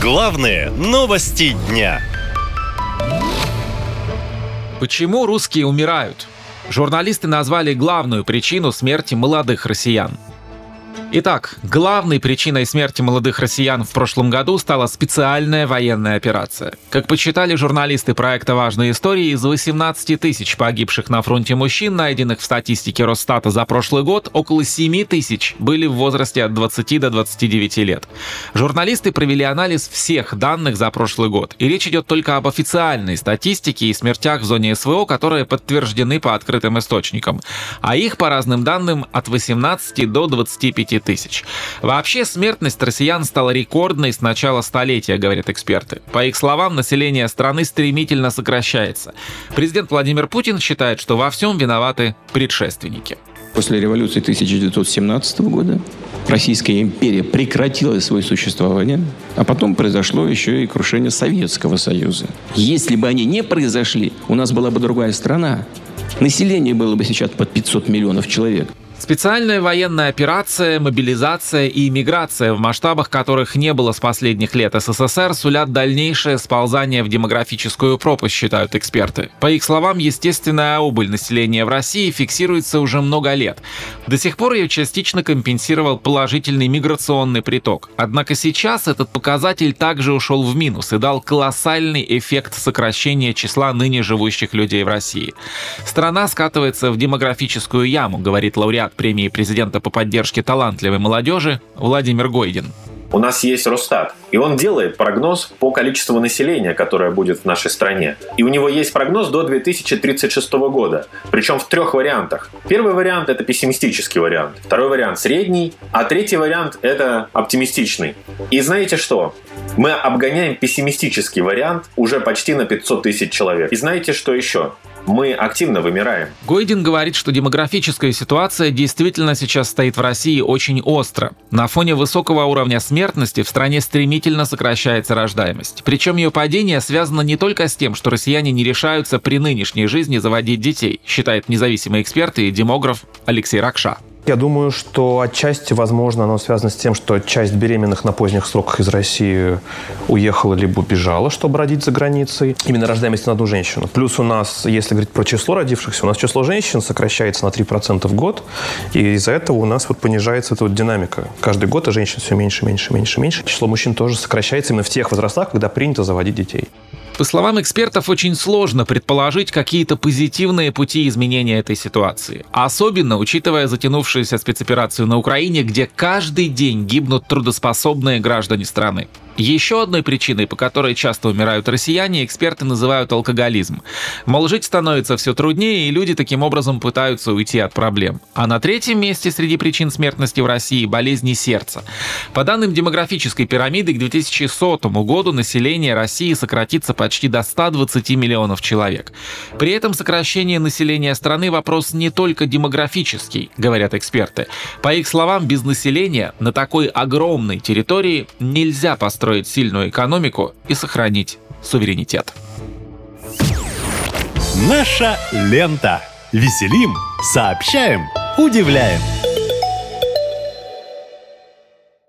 Главные новости дня. Почему русские умирают? Журналисты назвали главную причину смерти молодых россиян – Итак, главной причиной смерти молодых россиян в прошлом году стала специальная военная операция. Как почитали журналисты проекта «Важные истории», из 18 тысяч погибших на фронте мужчин, найденных в статистике Росстата за прошлый год, около 7 тысяч были в возрасте от 20 до 29 лет. Журналисты провели анализ всех данных за прошлый год, и речь идет только об официальной статистике и смертях в зоне СВО, которые подтверждены по открытым источникам. А их, по разным данным, от 18 до 25 тысяч. Вообще, смертность россиян стала рекордной с начала столетия, говорят эксперты. По их словам, население страны стремительно сокращается. Президент Владимир Путин считает, что во всем виноваты предшественники. После революции 1917 года Российская империя прекратила свое существование, а потом произошло еще и крушение Советского Союза. Если бы они не произошли, у нас была бы другая страна. Население было бы сейчас под 500 миллионов человек. Специальная военная операция, мобилизация и иммиграция, в масштабах которых не было с последних лет СССР, сулят дальнейшее сползание в демографическую пропасть, считают эксперты. По их словам, естественная убыль населения в России фиксируется уже много лет. До сих пор ее частично компенсировал положительный миграционный приток. Однако сейчас этот показатель также ушел в минус и дал колоссальный эффект сокращения числа ныне живущих людей в России. Страна скатывается в демографическую яму, говорит лауреат лауреат премии президента по поддержке талантливой молодежи Владимир Гойдин. У нас есть Росстат, и он делает прогноз по количеству населения, которое будет в нашей стране. И у него есть прогноз до 2036 года, причем в трех вариантах. Первый вариант – это пессимистический вариант, второй вариант – средний, а третий вариант – это оптимистичный. И знаете что? Мы обгоняем пессимистический вариант уже почти на 500 тысяч человек. И знаете что еще? Мы активно вымираем. Гойдин говорит, что демографическая ситуация действительно сейчас стоит в России очень остро. На фоне высокого уровня смертности в стране стремительно сокращается рождаемость. Причем ее падение связано не только с тем, что россияне не решаются при нынешней жизни заводить детей, считает независимый эксперт и демограф Алексей Ракша. Я думаю, что отчасти, возможно, оно связано с тем, что часть беременных на поздних сроках из России уехала либо убежала, чтобы родить за границей. Именно рождаемость на одну женщину. Плюс у нас, если говорить про число родившихся, у нас число женщин сокращается на 3% в год. И из-за этого у нас вот понижается эта вот динамика. Каждый год а женщин все меньше, меньше, меньше, меньше. Число мужчин тоже сокращается именно в тех возрастах, когда принято заводить детей. По словам экспертов, очень сложно предположить какие-то позитивные пути изменения этой ситуации. Особенно учитывая затянувшуюся спецоперацию на Украине, где каждый день гибнут трудоспособные граждане страны. Еще одной причиной, по которой часто умирают россияне, эксперты называют алкоголизм. Мол, жить становится все труднее, и люди таким образом пытаются уйти от проблем. А на третьем месте среди причин смертности в России – болезни сердца. По данным демографической пирамиды, к 2100 году население России сократится почти до 120 миллионов человек. При этом сокращение населения страны – вопрос не только демографический, говорят эксперты. По их словам, без населения на такой огромной территории нельзя построить построить сильную экономику и сохранить суверенитет. Наша лента. Веселим, сообщаем, удивляем.